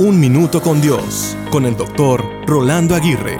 Un Minuto con Dios, con el doctor Rolando Aguirre.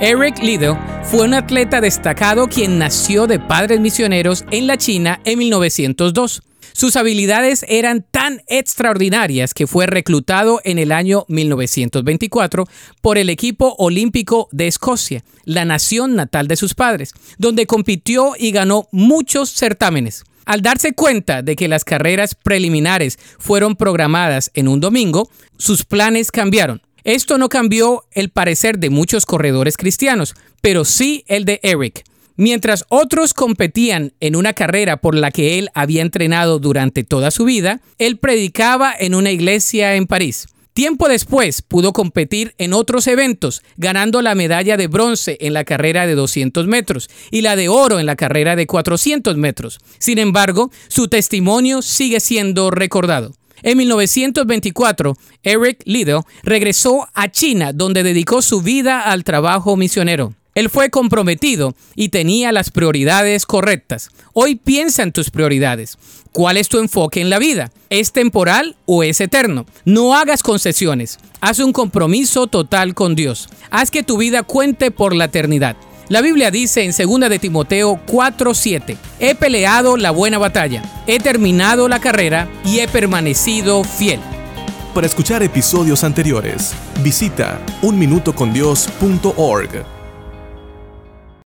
Eric Liddell fue un atleta destacado quien nació de padres misioneros en la China en 1902. Sus habilidades eran tan extraordinarias que fue reclutado en el año 1924 por el equipo olímpico de Escocia, la nación natal de sus padres, donde compitió y ganó muchos certámenes. Al darse cuenta de que las carreras preliminares fueron programadas en un domingo, sus planes cambiaron. Esto no cambió el parecer de muchos corredores cristianos, pero sí el de Eric. Mientras otros competían en una carrera por la que él había entrenado durante toda su vida, él predicaba en una iglesia en París. Tiempo después pudo competir en otros eventos, ganando la medalla de bronce en la carrera de 200 metros y la de oro en la carrera de 400 metros. Sin embargo, su testimonio sigue siendo recordado. En 1924, Eric Liddell regresó a China, donde dedicó su vida al trabajo misionero. Él fue comprometido y tenía las prioridades correctas. Hoy piensa en tus prioridades. ¿Cuál es tu enfoque en la vida? ¿Es temporal o es eterno? No hagas concesiones. Haz un compromiso total con Dios. Haz que tu vida cuente por la eternidad. La Biblia dice en 2 de Timoteo 4:7, he peleado la buena batalla, he terminado la carrera y he permanecido fiel. Para escuchar episodios anteriores, visita unminutocondios.org.